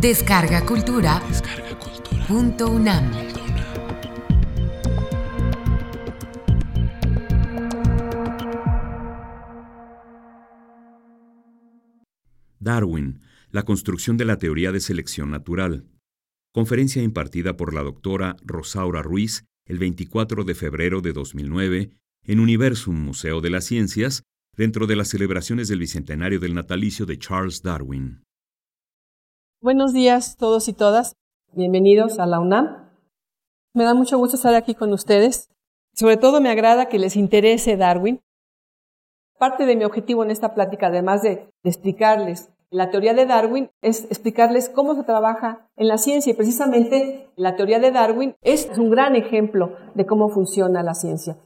Descarga Cultura. Punto UNAM. Darwin, la construcción de la teoría de selección natural. Conferencia impartida por la doctora Rosaura Ruiz el 24 de febrero de 2009 en Universum Museo de las Ciencias, dentro de las celebraciones del bicentenario del natalicio de Charles Darwin. Buenos días todos y todas. Bienvenidos a la UNAM. Me da mucho gusto estar aquí con ustedes. Sobre todo me agrada que les interese Darwin. Parte de mi objetivo en esta plática, además de, explicarles la teoría de Darwin, es explicarles cómo se trabaja en la ciencia. Y precisamente la teoría de Darwin es un gran ejemplo de cómo funciona la ciencia.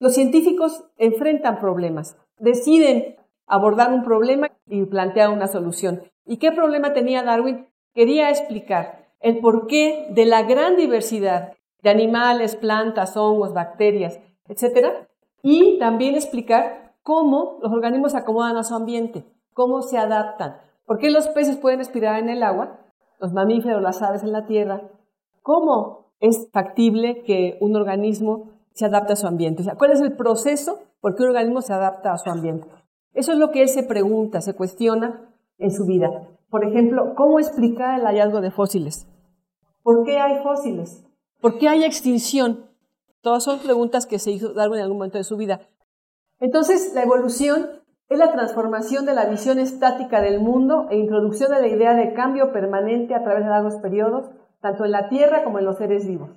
Los científicos enfrentan problemas, deciden abordar un problema y plantear una solución. ¿Y qué problema tenía Darwin? Quería explicar el porqué de la gran diversidad de animales, plantas, hongos, bacterias, etc. Y también explicar cómo los organismos se acomodan a su ambiente, cómo se adaptan. ¿Por qué los peces pueden respirar en el agua? Los mamíferos, las aves en la tierra. ¿Cómo es factible que un organismo se adapte a su ambiente? ¿Cuál es el proceso por qué un organismo se adapta a su ambiente? Eso es lo que él se pregunta, se cuestiona en su vida. Por ejemplo, ¿cómo explicar el hallazgo de fósiles? ¿Por qué hay fósiles? ¿Por qué hay extinción? Todas son preguntas que se hizo Darwin en algún momento de su vida. Entonces, la evolución es la transformación de la visión estática del mundo e introducción de la idea de cambio permanente a través de largos periodos, tanto en la Tierra como en los seres vivos.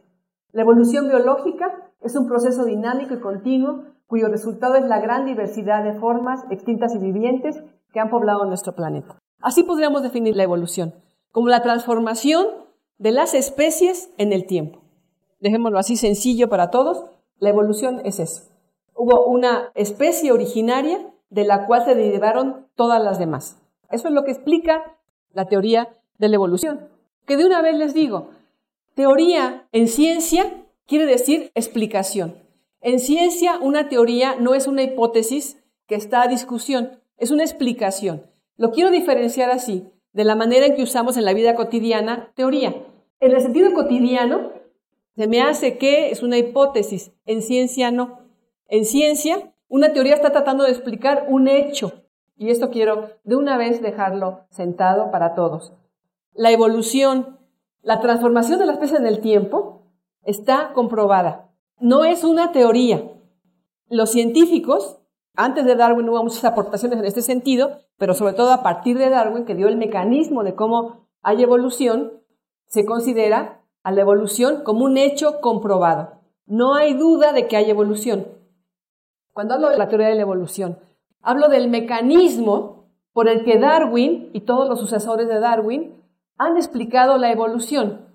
La evolución biológica es un proceso dinámico y continuo cuyo resultado es la gran diversidad de formas extintas y vivientes que han poblado nuestro planeta. Así podríamos definir la evolución, como la transformación de las especies en el tiempo. Dejémoslo así sencillo para todos, la evolución es eso. Hubo una especie originaria de la cual se derivaron todas las demás. Eso es lo que explica la teoría de la evolución. Que de una vez les digo, teoría en ciencia quiere decir explicación. En ciencia, una teoría no es una hipótesis que está a discusión, es una explicación. Lo quiero diferenciar así, de la manera en que usamos en la vida cotidiana teoría. En el sentido cotidiano, se me hace que es una hipótesis, en ciencia no. En ciencia, una teoría está tratando de explicar un hecho, y esto quiero de una vez dejarlo sentado para todos. La evolución, la transformación de la especie en el tiempo, está comprobada. No es una teoría. Los científicos antes de Darwin hubo muchas aportaciones en este sentido, pero sobre todo a partir de Darwin, que dio el mecanismo de cómo hay evolución, se considera a la evolución como un hecho comprobado. No hay duda de que hay evolución. Cuando hablo de la teoría de la evolución, hablo del mecanismo por el que Darwin y todos los sucesores de Darwin han explicado la evolución.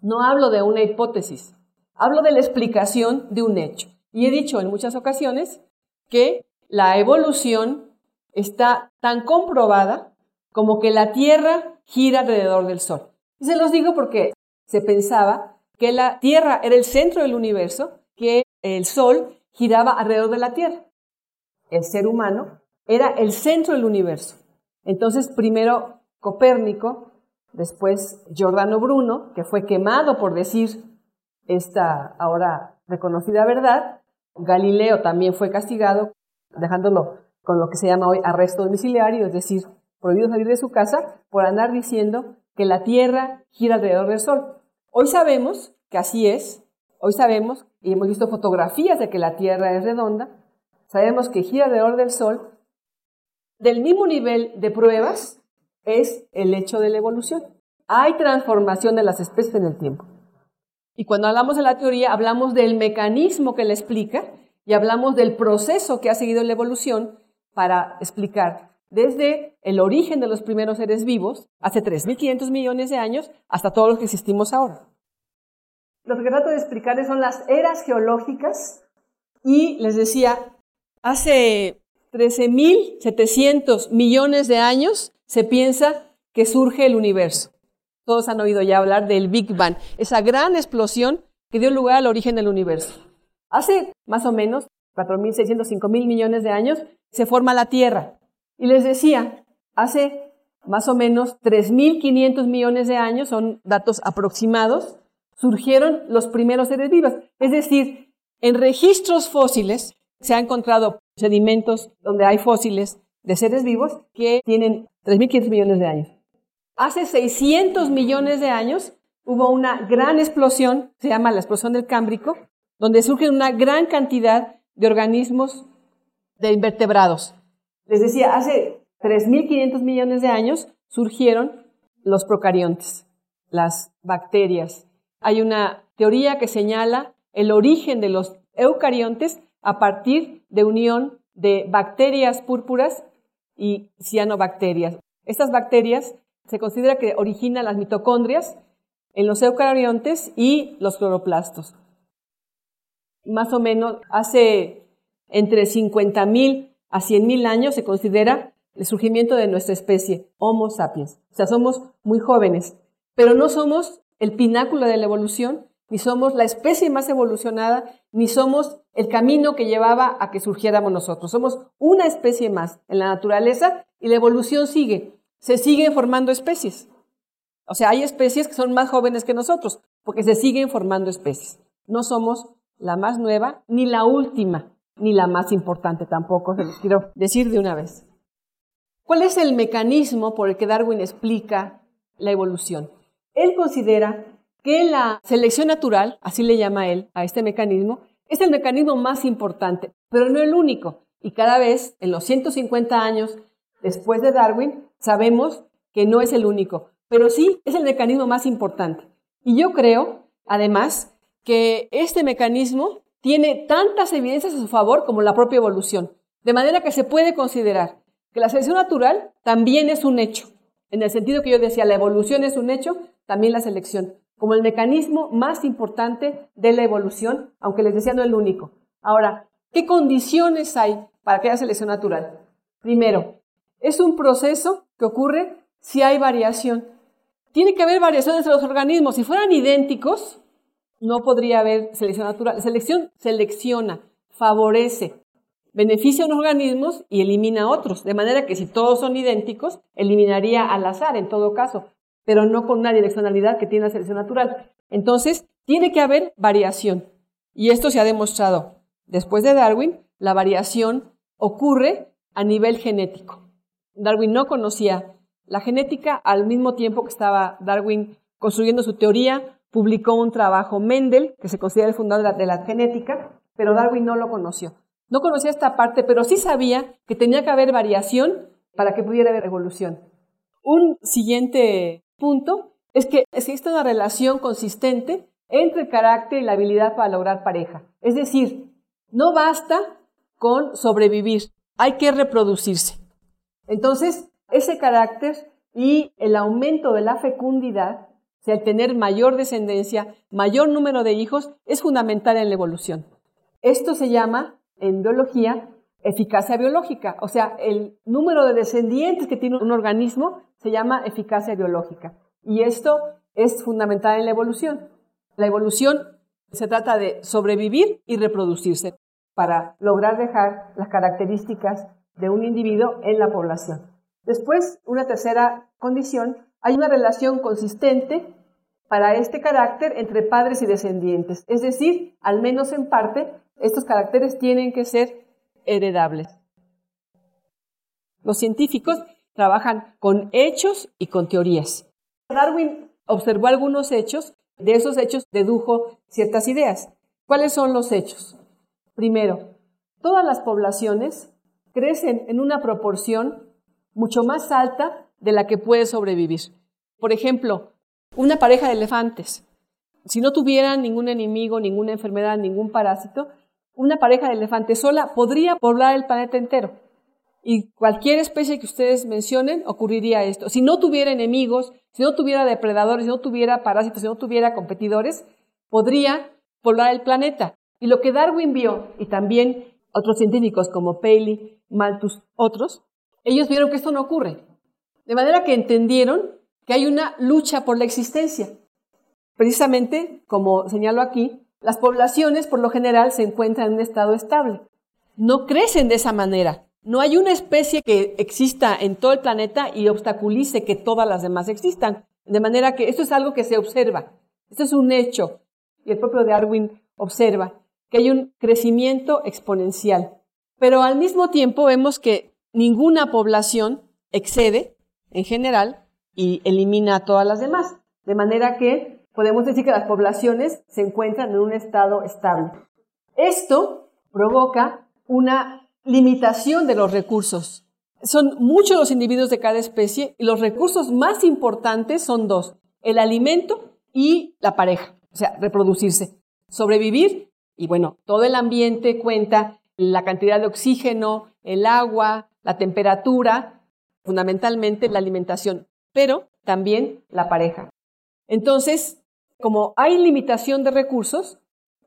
No hablo de una hipótesis, hablo de la explicación de un hecho. Y he dicho en muchas ocasiones que la evolución está tan comprobada como que la Tierra gira alrededor del Sol. Y se los digo porque se pensaba que la Tierra era el centro del universo, que el Sol giraba alrededor de la Tierra. El ser humano era el centro del universo. Entonces, primero Copérnico, después Giordano Bruno, que fue quemado por decir esta ahora reconocida verdad, Galileo también fue castigado, dejándolo con lo que se llama hoy arresto domiciliario, es decir, prohibido salir de su casa por andar diciendo que la Tierra gira alrededor del Sol. Hoy sabemos que así es, hoy sabemos, y hemos visto fotografías de que la Tierra es redonda, sabemos que gira alrededor del Sol. Del mismo nivel de pruebas es el hecho de la evolución. Hay transformación de las especies en el tiempo. Y cuando hablamos de la teoría, hablamos del mecanismo que la explica y hablamos del proceso que ha seguido la evolución para explicar desde el origen de los primeros seres vivos, hace 3.500 millones de años, hasta todos los que existimos ahora. Lo que trato de explicarles son las eras geológicas y les decía, hace 13.700 millones de años se piensa que surge el universo. Todos han oído ya hablar del Big Bang, esa gran explosión que dio lugar al origen del universo. Hace más o menos 4.600, 5.000 millones de años se forma la Tierra. Y les decía, hace más o menos 3.500 millones de años, son datos aproximados, surgieron los primeros seres vivos. Es decir, en registros fósiles se han encontrado sedimentos donde hay fósiles de seres vivos que tienen 3.500 millones de años. Hace 600 millones de años hubo una gran explosión, se llama la explosión del Cámbrico, donde surgen una gran cantidad de organismos de invertebrados. Les decía, hace 3.500 millones de años surgieron los procariontes, las bacterias. Hay una teoría que señala el origen de los eucariontes a partir de unión de bacterias púrpuras y cianobacterias. Estas bacterias se considera que originan las mitocondrias en los eucariontes y los cloroplastos. Más o menos hace entre 50.000 a 100.000 años se considera el surgimiento de nuestra especie, Homo sapiens. O sea, somos muy jóvenes, pero no somos el pináculo de la evolución, ni somos la especie más evolucionada, ni somos el camino que llevaba a que surgiéramos nosotros. Somos una especie más en la naturaleza y la evolución sigue. Se siguen formando especies. O sea, hay especies que son más jóvenes que nosotros, porque se siguen formando especies. No somos la más nueva, ni la última, ni la más importante tampoco, se los quiero decir de una vez. ¿Cuál es el mecanismo por el que Darwin explica la evolución? Él considera que la selección natural, así le llama él a este mecanismo, es el mecanismo más importante, pero no el único. Y cada vez, en los 150 años después de Darwin, sabemos que no es el único, pero sí es el mecanismo más importante. Y yo creo, además, que este mecanismo tiene tantas evidencias a su favor como la propia evolución, de manera que se puede considerar que la selección natural también es un hecho, en el sentido que yo decía, la evolución es un hecho, también la selección como el mecanismo más importante de la evolución, aunque les decía no el único. Ahora, ¿qué condiciones hay para que haya selección natural? Primero, es un proceso ocurre si hay variación. Tiene que haber variación entre los organismos. Si fueran idénticos, no podría haber selección natural. Selección selecciona, favorece, beneficia a unos organismos y elimina a otros. De manera que si todos son idénticos, eliminaría al azar en todo caso pero no con una direccionalidad que tiene la selección natural. Entonces, tiene que haber variación. Y esto se ha demostrado. Después de Darwin, la variación ocurre a nivel genético. Darwin no conocía la genética al mismo tiempo que estaba Darwin construyendo su teoría, publicó un trabajo Mendel, que se considera el fundador de la, genética, pero Darwin no lo conoció. No conocía esta parte, pero sí sabía que tenía que haber variación para que pudiera haber evolución. Un siguiente punto es que existe una relación consistente entre el carácter y la habilidad para lograr pareja. Es decir, no basta con sobrevivir, hay que reproducirse. Entonces, ese carácter y el aumento de la fecundidad, o sea, el tener mayor descendencia, mayor número de hijos, es fundamental en la evolución. Esto se llama, en biología, eficacia biológica. O sea, el número de descendientes que tiene un organismo se llama eficacia biológica. Y esto es fundamental en la evolución. La evolución se trata de sobrevivir y reproducirse para lograr dejar las características de un individuo en la población. Después, una tercera condición, hay una relación consistente para este carácter entre padres y descendientes. Es decir, al menos en parte, estos caracteres tienen que ser heredables. Los científicos trabajan con hechos y con teorías. Darwin observó algunos hechos, de esos hechos dedujo ciertas ideas. ¿Cuáles son los hechos? Primero, todas las poblaciones crecen en una proporción mucho más alta de la que puede sobrevivir. Por ejemplo, una pareja de elefantes, si no tuvieran ningún enemigo, ninguna enfermedad, ningún parásito, una pareja de elefantes sola podría poblar el planeta entero. Y cualquier especie que ustedes mencionen ocurriría esto. Si no tuviera enemigos, si no tuviera depredadores, si no tuviera parásitos, si no tuviera competidores, podría poblar el planeta. Y lo que Darwin vio, y también otros científicos como Paley, Malthus, otros, ellos vieron que esto no ocurre. De manera que entendieron que hay una lucha por la existencia. Precisamente, como señalo aquí, las poblaciones por lo general se encuentran en un estado estable. No crecen de esa manera No hay una especie que exista en todo el planeta y obstaculice que todas las demás existan. De manera que esto es algo que se observa. Esto es un hecho. Y el propio Darwin observa que hay un crecimiento exponencial. Pero al mismo tiempo vemos que ninguna población excede, en general, y elimina a todas las demás. De manera que podemos decir que las poblaciones se encuentran en un estado estable. Esto provoca una limitación de los recursos. Son muchos los individuos de cada especie y los recursos más importantes son dos, el alimento y la pareja, o sea, reproducirse. Sobrevivir y bueno, todo el ambiente cuenta la cantidad de oxígeno, el agua, la temperatura, fundamentalmente la alimentación, pero también la pareja. Entonces, como hay limitación de recursos,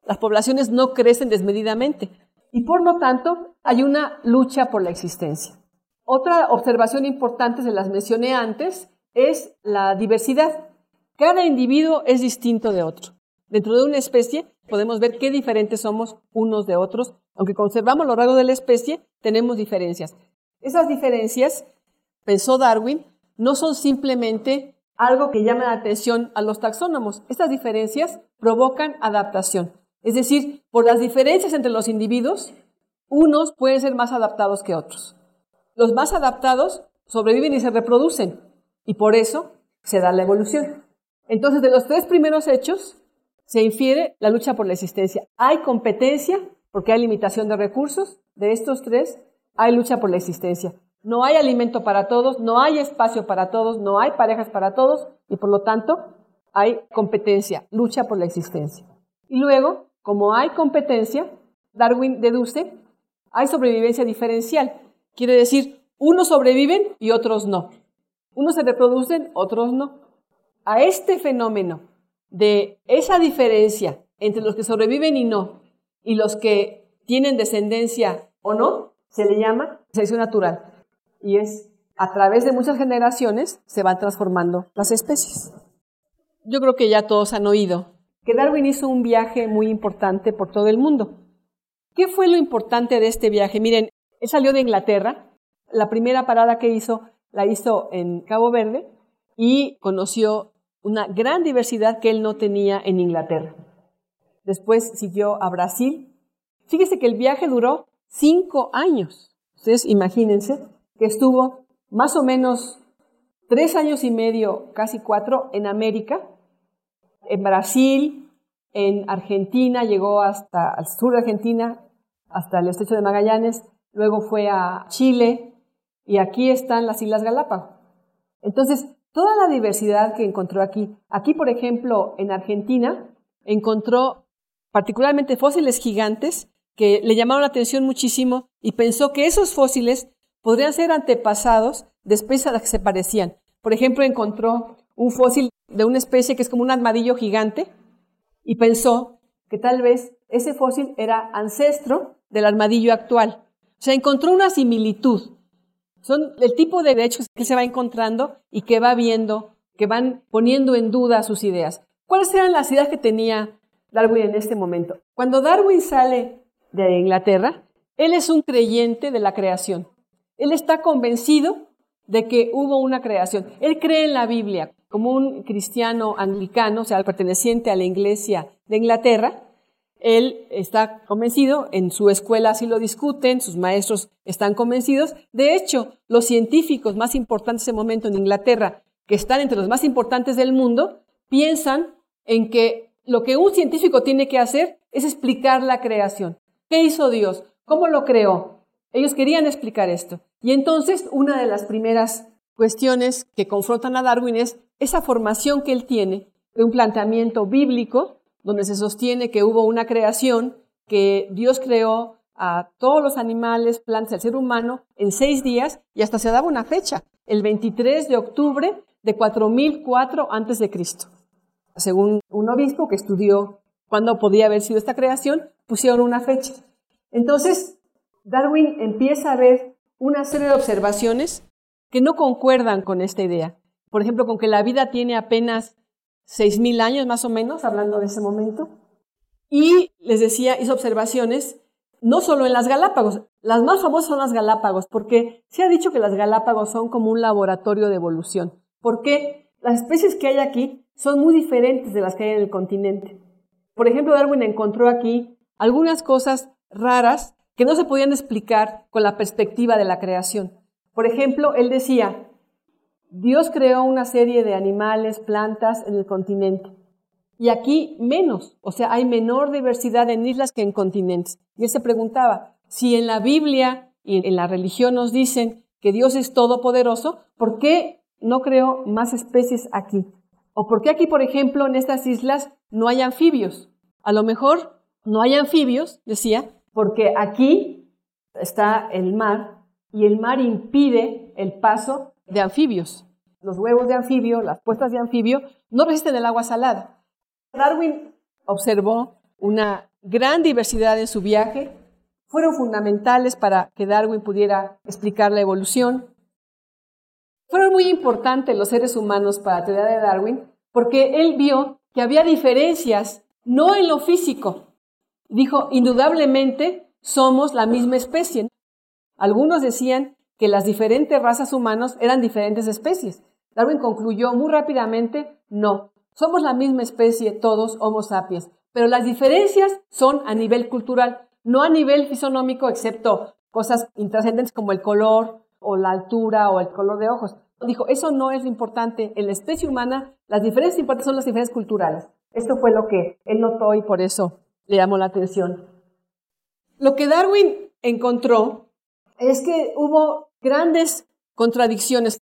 las poblaciones no crecen desmedidamente y por lo tanto hay una lucha por la existencia. Otra observación importante, se las mencioné antes, es la diversidad. Cada individuo es distinto de otro. Dentro de una especie podemos ver qué diferentes somos unos de otros. Aunque conservamos lo largo de la especie, tenemos diferencias. Esas diferencias, pensó Darwin, no son simplemente algo que llame la atención a los taxónomos. Estas diferencias provocan adaptación. Es decir, por las diferencias entre los individuos, unos pueden ser más adaptados que otros. Los más adaptados sobreviven y se reproducen, y por eso se da la evolución. Entonces, de los tres primeros hechos, se infiere la lucha por la existencia. Hay competencia, porque hay limitación de recursos. De estos tres, hay lucha por la existencia. No hay alimento para todos, no hay espacio para todos, no hay parejas para todos, y por lo tanto, hay competencia, lucha por la existencia. Y luego, como hay competencia, Darwin deduce, hay sobrevivencia diferencial. Quiere decir, unos sobreviven y otros no. Unos se reproducen, otros no. A este fenómeno de esa diferencia entre los que sobreviven y no, y los que tienen descendencia o no, se le llama selección natural. Y es a través de muchas generaciones se van transformando las especies. Yo creo que ya todos han oído que Darwin hizo un viaje muy importante por todo el mundo. ¿Qué fue lo importante de este viaje? Miren, él salió de Inglaterra, la primera parada que hizo la hizo en Cabo Verde y conoció una gran diversidad que él no tenía en Inglaterra. Después siguió a Brasil. Fíjese que el viaje duró cinco años. Ustedes imagínense que estuvo más o menos tres años y medio, casi cuatro, en América, en Brasil, en Argentina, llegó hasta el sur de Argentina, hasta el estrecho de Magallanes, luego fue a Chile y aquí están las Islas Galápagos. Entonces, toda la diversidad que encontró aquí. Aquí, por ejemplo, en Argentina, encontró particularmente fósiles gigantes que le llamaron la atención muchísimo y pensó que esos fósiles podrían ser antepasados de especies a las que se parecían. Por ejemplo, encontró un fósil de una especie que es como un armadillo gigante y pensó que tal vez ese fósil era ancestro del armadillo actual. O sea, encontró una similitud. Son el tipo de hechos que se va encontrando y que va viendo, que van poniendo en duda sus ideas. ¿Cuáles eran las ideas que tenía Darwin en este momento? Cuando Darwin sale de Inglaterra, él es un creyente de la creación. Él está convencido de que hubo una creación. Él cree en la Biblia como un cristiano anglicano, o sea, perteneciente a la iglesia de Inglaterra, él está convencido, en su escuela así lo discuten, sus maestros están convencidos. De hecho, los científicos más importantes en ese momento en Inglaterra, que están entre los más importantes del mundo, piensan en que lo que un científico tiene que hacer es explicar la creación. ¿Qué hizo Dios? ¿Cómo lo creó? Ellos querían explicar esto. Y entonces, una de las primeras cuestiones que confrontan a Darwin es esa formación que él tiene de un planteamiento bíblico donde se sostiene que hubo una creación, que Dios creó a todos los animales, plantas, el ser humano en seis días y hasta se daba una fecha, el 23 de octubre de 4004 antes de Cristo. Según un obispo que estudió cuándo podía haber sido esta creación, pusieron una fecha. Entonces, Darwin empieza a ver una serie de observaciones que no concuerdan con esta idea. Por ejemplo, con que la vida tiene apenas seis mil años más o menos, hablando de ese momento. Y les decía, hizo observaciones no solo en las Galápagos, las más famosas son las Galápagos, porque se ha dicho que las Galápagos son como un laboratorio de evolución, porque las especies que hay aquí son muy diferentes de las que hay en el continente. Por ejemplo, Darwin encontró aquí algunas cosas raras que no se podían explicar con la perspectiva de la creación. Por ejemplo, él decía, Dios creó una serie de animales, plantas en el continente. Y aquí menos, o sea, hay menor diversidad en islas que en continentes. Y él se preguntaba, si en la Biblia y en la religión nos dicen que Dios es todopoderoso, ¿por qué no creó más especies aquí? ¿O por qué aquí, por ejemplo, en estas islas no hay anfibios? A lo mejor no hay anfibios, decía, porque aquí está el mar y el mar impide el paso de anfibios. Los huevos de anfibio, las puestas de anfibio, no resisten el agua salada. Darwin observó una gran diversidad en su viaje, fueron fundamentales para que Darwin pudiera explicar la evolución. Fueron muy importantes los seres humanos para la teoría de Darwin porque él vio que había diferencias, no en lo físico. Dijo, indudablemente somos la misma especie. Algunos decían que las diferentes razas humanas eran diferentes especies. Darwin concluyó muy rápidamente, no, somos la misma especie, todos Homo sapiens, pero las diferencias son a nivel cultural, no a nivel fisonómico, excepto cosas intrascendentes como el color o la altura o el color de ojos. Dijo, eso no es lo importante. En la especie humana, las diferencias importantes son las diferencias culturales. Esto fue lo que él notó y por eso le llamó la atención. Lo que Darwin encontró es que hubo grandes contradicciones.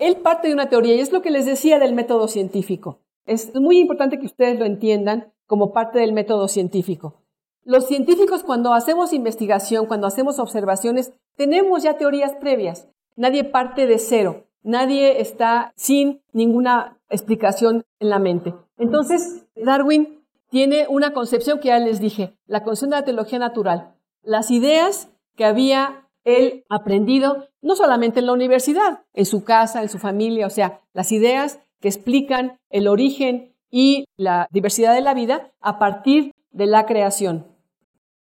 Él parte de una teoría y es lo que les decía del método científico. Es muy importante que ustedes lo entiendan como parte del método científico. Los científicos cuando hacemos investigación, cuando hacemos observaciones, tenemos ya teorías previas. Nadie parte de cero. Nadie está sin ninguna explicación en la mente. Entonces, Darwin tiene una concepción que ya les dije, la concepción de la teología natural. Las ideas que había él aprendido, no solamente en la universidad, en su casa, en su familia, o sea, las ideas que explican el origen y la diversidad de la vida a partir de la creación.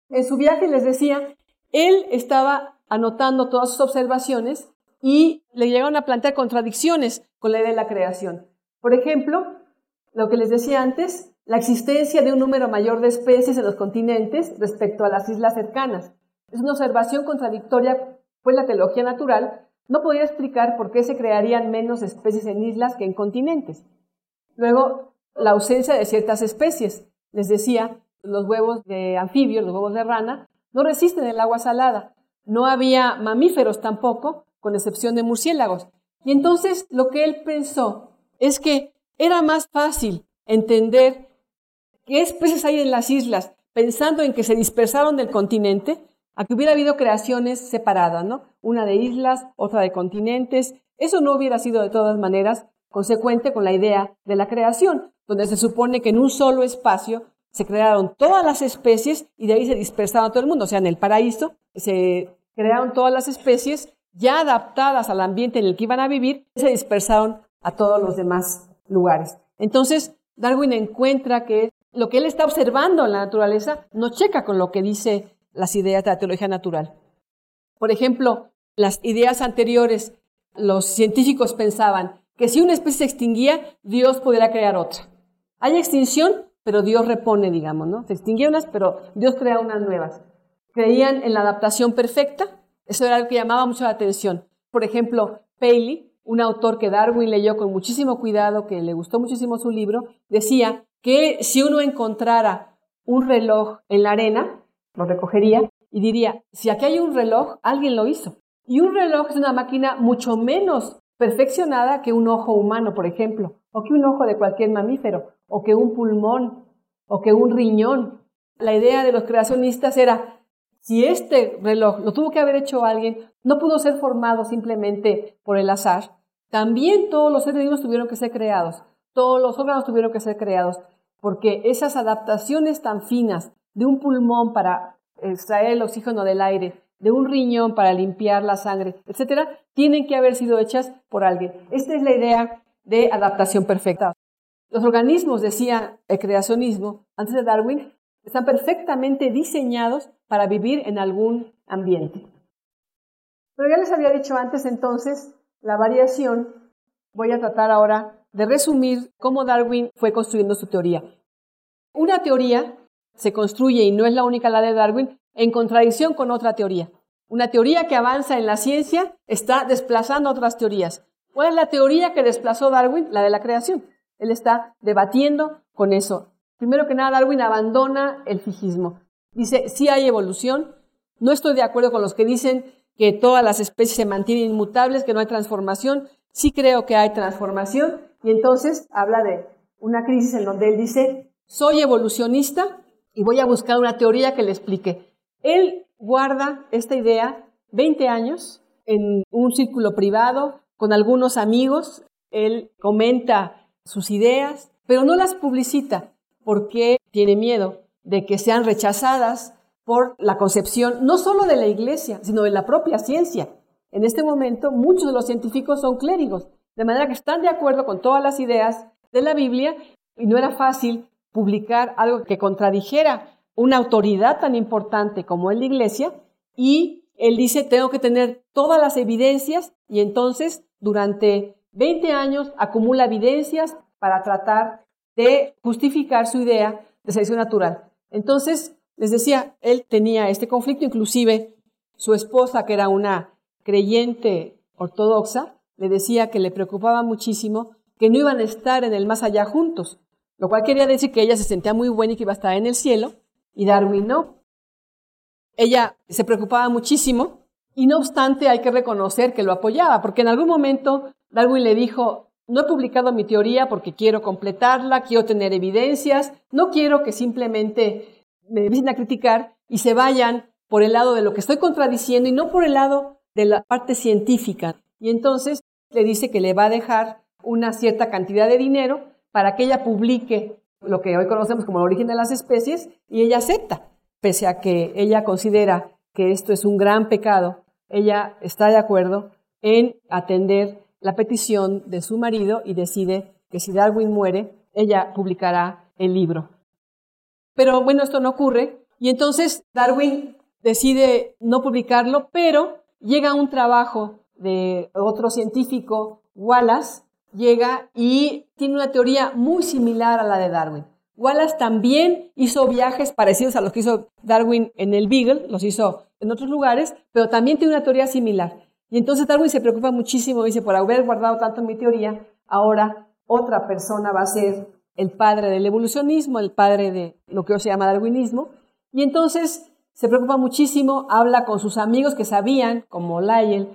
En su viaje, les decía, él estaba anotando todas sus observaciones y le llegaron a plantear contradicciones con la idea de la creación. Por ejemplo, lo que les decía antes, la existencia de un número mayor de especies en los continentes respecto a las islas cercanas. Es una observación contradictoria, pues la teología natural no podía explicar por qué se crearían menos especies en islas que en continentes. Luego, la ausencia de ciertas especies. Les decía, los huevos de anfibios, los huevos de rana, no resisten el agua salada. No había mamíferos tampoco, con excepción de murciélagos. Y entonces lo que él pensó es que era más fácil entender qué especies hay en las islas, pensando en que se dispersaron del continente, a que hubiera habido creaciones separadas, ¿no? Una de islas, otra de continentes. Eso no hubiera sido de todas maneras consecuente con la idea de la creación, donde se supone que en un solo espacio se crearon todas las especies y de ahí se dispersaron todo el mundo. O sea, en el paraíso se crearon todas las especies ya adaptadas al ambiente en el que iban a vivir, se dispersaron a todos los demás lugares. Entonces, Darwin encuentra que lo que él está observando en la naturaleza no checa con lo que dice las ideas de la teología natural. Por ejemplo, las ideas anteriores, los científicos pensaban que si una especie se extinguía, Dios podría crear otra. Hay extinción, pero Dios repone, digamos, ¿no? Se extinguían unas, pero Dios crea unas nuevas. Creían en la adaptación perfecta, eso era algo que llamaba mucho la atención. Por ejemplo, Paley, un autor que Darwin leyó con muchísimo cuidado, que le gustó muchísimo su libro, decía que si uno encontrara un reloj en la arena, lo recogería y diría, si aquí hay un reloj, alguien lo hizo. Y un reloj es una máquina mucho menos perfeccionada que un ojo humano, por ejemplo, o que un ojo de cualquier mamífero, o que un pulmón, o que un riñón. La idea de los creacionistas era, si este reloj lo tuvo que haber hecho alguien, no pudo ser formado simplemente por el azar, también todos los seres vivos tuvieron que ser creados, todos los órganos tuvieron que ser creados, porque esas adaptaciones tan finas de un pulmón para extraer el oxígeno del aire, de un riñón para limpiar la sangre, etcétera, tienen que haber sido hechas por alguien. Esta es la idea de adaptación perfecta. Los organismos, decía el creacionismo, antes de Darwin, están perfectamente diseñados para vivir en algún ambiente. Pero ya les había dicho antes entonces, la variación, voy a tratar ahora de resumir cómo Darwin fue construyendo su teoría. Una teoría se construye, y no es la única la de Darwin, en contradicción con otra teoría. Una teoría que avanza en la ciencia está desplazando otras teorías. ¿Cuál es la teoría que desplazó Darwin? La de la creación. Él está debatiendo con eso. Primero que nada, Darwin abandona el fijismo. Dice, sí hay evolución. No estoy de acuerdo con los que dicen que todas las especies se mantienen inmutables, que no hay transformación. Sí creo que hay transformación. Y entonces habla de una crisis en donde él dice, soy evolucionista y voy a buscar una teoría que le explique. Él guarda esta idea 20 años en un círculo privado con algunos amigos. Él comenta sus ideas, pero no las publicita porque tiene miedo de que sean rechazadas por la concepción no solo de la iglesia, sino de la propia ciencia. En este momento muchos de los científicos son clérigos, de manera que están de acuerdo con todas las ideas de la Biblia y no era fácil publicar algo que contradijera una autoridad tan importante como es la iglesia y él dice, tengo que tener todas las evidencias y entonces durante 20 años acumula evidencias para tratar de justificar su idea de selección natural. Entonces, les decía, él tenía este conflicto, inclusive su esposa, que era una creyente ortodoxa, le decía que le preocupaba muchísimo que no iban a estar en el más allá juntos, lo cual quería decir que ella se sentía muy buena y que iba a estar en el cielo, y Darwin no. Ella se preocupaba muchísimo y no obstante hay que reconocer que lo apoyaba, porque en algún momento Darwin le dijo, no he publicado mi teoría porque quiero completarla, quiero tener evidencias, no quiero que simplemente me empiecen a criticar y se vayan por el lado de lo que estoy contradiciendo y no por el lado de la parte científica. Y entonces le dice que le va a dejar una cierta cantidad de dinero para que ella publique lo que hoy conocemos como el origen de las especies y ella acepta, pese a que ella considera que esto es un gran pecado, ella está de acuerdo en atender la petición de su marido y decide que si Darwin muere, ella publicará el libro. Pero bueno, esto no ocurre y entonces Darwin decide no publicarlo, pero llega un trabajo de otro científico, Wallace, llega y tiene una teoría muy similar a la de Darwin. Wallace también hizo viajes parecidos a los que hizo Darwin en el Beagle, los hizo en otros lugares, pero también tiene una teoría similar. Y entonces Darwin se preocupa muchísimo, dice, por haber guardado tanto mi teoría, ahora otra persona va a ser el padre del evolucionismo, el padre de lo que hoy se llama darwinismo. Y entonces se preocupa muchísimo, habla con sus amigos que sabían, como Lyell,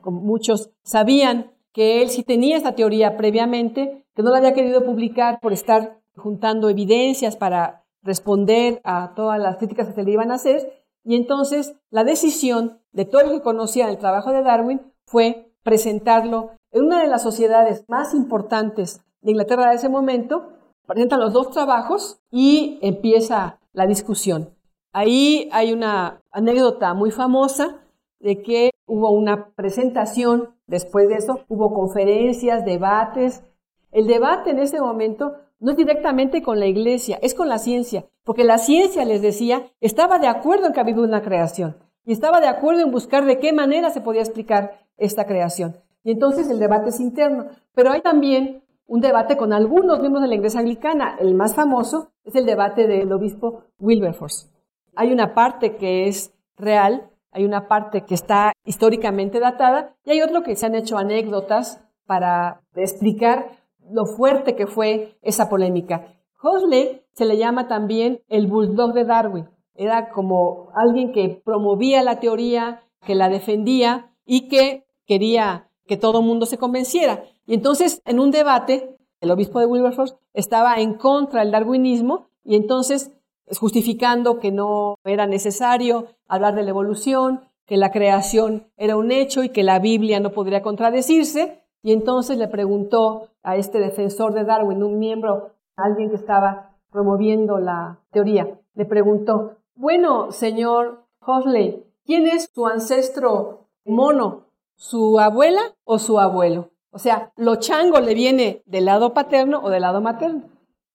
como muchos, sabían que él sí tenía esta teoría previamente, que no la había querido publicar por estar juntando evidencias para responder a todas las críticas que se le iban a hacer, y entonces la decisión de todos los que conocían el trabajo de Darwin fue presentarlo en una de las sociedades más importantes de Inglaterra de ese momento. Presentan los dos trabajos y empieza la discusión. Ahí hay una anécdota muy famosa de que hubo una presentación, después de eso hubo conferencias, debates. El debate en ese momento no es directamente con la iglesia, es con la ciencia, porque la ciencia, les decía, estaba de acuerdo en que había una creación y estaba de acuerdo en buscar de qué manera se podía explicar esta creación. Y entonces el debate es interno, pero hay también un debate con algunos miembros de la iglesia anglicana. El más famoso es el debate del obispo Wilberforce. Hay una parte que es real, hay una parte que está históricamente datada y hay otro que se han hecho anécdotas para explicar lo fuerte que fue esa polémica. Huxley se le llama también el bulldog de Darwin. Era como alguien que promovía la teoría, que la defendía y que quería que todo el mundo se convenciera. Y entonces, en un debate, el obispo de Wilberforce estaba en contra del darwinismo y entonces justificando que no era necesario hablar de la evolución, que la creación era un hecho y que la Biblia no podría contradecirse. Y entonces le preguntó a este defensor de Darwin, un miembro, alguien que estaba promoviendo la teoría, le preguntó, bueno, señor Hosley, ¿quién es su ancestro mono? ¿Su abuela o su abuelo? O sea, ¿lo chango le viene del lado paterno o del lado materno?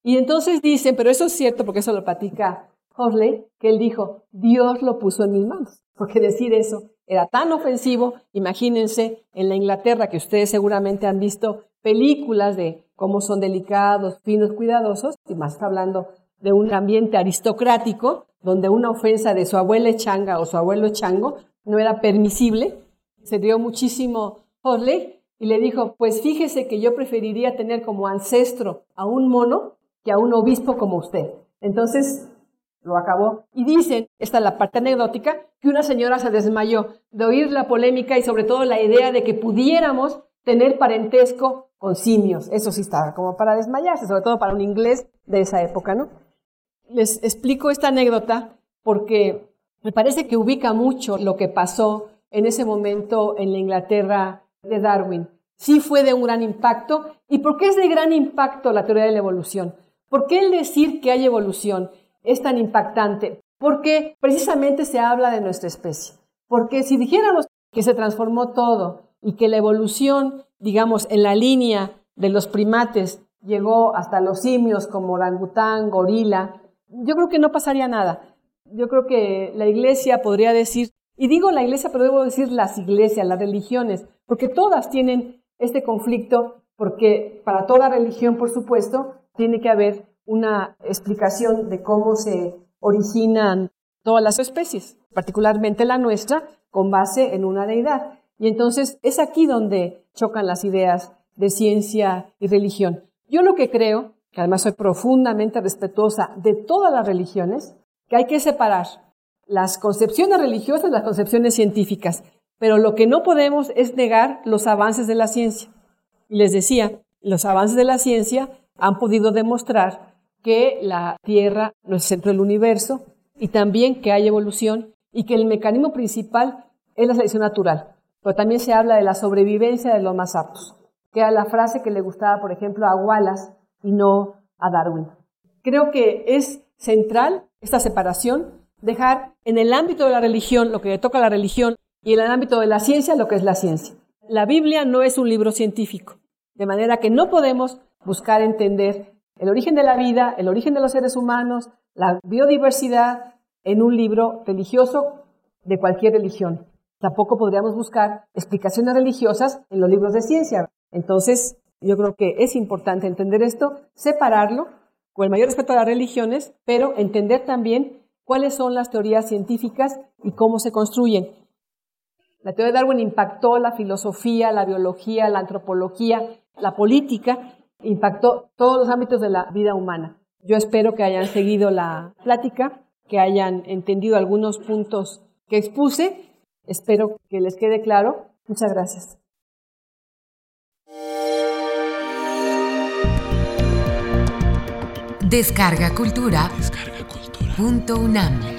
Y entonces dicen, pero eso es cierto porque eso lo platica Huxley que él dijo, Dios lo puso en mis manos, porque decir eso era tan ofensivo. Imagínense en la Inglaterra, que ustedes seguramente han visto películas de cómo son delicados, finos, cuidadosos, y más está hablando de un ambiente aristocrático, donde una ofensa de su abuela changa o su abuelo chango no era permisible. Se dio muchísimo Huxley y le dijo, pues fíjese que yo preferiría tener como ancestro a un mono a un obispo como usted. Entonces, lo acabó. Y dicen, esta es la parte anecdótica, que una señora se desmayó de oír la polémica y sobre todo la idea de que pudiéramos tener parentesco con simios. Eso sí estaba como para desmayarse, sobre todo para un inglés de esa época, ¿no? Les explico esta anécdota porque me parece que ubica mucho lo que pasó en ese momento en la Inglaterra de Darwin. Sí fue de un gran impacto. ¿Y por qué es de gran impacto la teoría de la evolución? ¿Por qué el decir que hay evolución es tan impactante? Porque precisamente se habla de nuestra especie. Porque si dijéramos que se transformó todo y que la evolución, digamos, en la línea de los primates llegó hasta los simios como orangután, gorila, yo creo que no pasaría nada. Yo creo que la iglesia podría decir, y digo la iglesia, pero debo decir las iglesias, las religiones, porque todas tienen este conflicto, porque para toda religión, por supuesto, tiene que haber una explicación de cómo se originan todas las especies, particularmente la nuestra, con base en una deidad. Y entonces es aquí donde chocan las ideas de ciencia y religión. Yo lo que creo, que además soy profundamente respetuosa de todas las religiones, que hay que separar las concepciones religiosas y las concepciones científicas. Pero lo que no podemos es negar los avances de la ciencia. Y les decía, los avances de la ciencia han podido demostrar que la Tierra no es el centro del universo y también que hay evolución y que el mecanismo principal es la selección natural. Pero también se habla de la sobrevivencia de los más aptos, que era la frase que le gustaba, por ejemplo, a Wallace y no a Darwin. Creo que es central esta separación, dejar en el ámbito de la religión lo que le toca a la religión y en el ámbito de la ciencia lo que es la ciencia. La Biblia no es un libro científico, de manera que no podemos buscar entender el origen de la vida, el origen de los seres humanos, la biodiversidad en un libro religioso de cualquier religión. Tampoco podríamos buscar explicaciones religiosas en los libros de ciencia. Entonces, yo creo que es importante entender esto, separarlo con el mayor respeto a las religiones, pero entender también cuáles son las teorías científicas y cómo se construyen. La teoría de Darwin impactó la filosofía, la biología, la antropología, la política impactó todos los ámbitos de la vida humana. Yo espero que hayan seguido la plática, que hayan entendido algunos puntos que expuse. Espero que les quede claro. Muchas gracias. Descarga Cultura. Descarga cultura. Punto UNAM.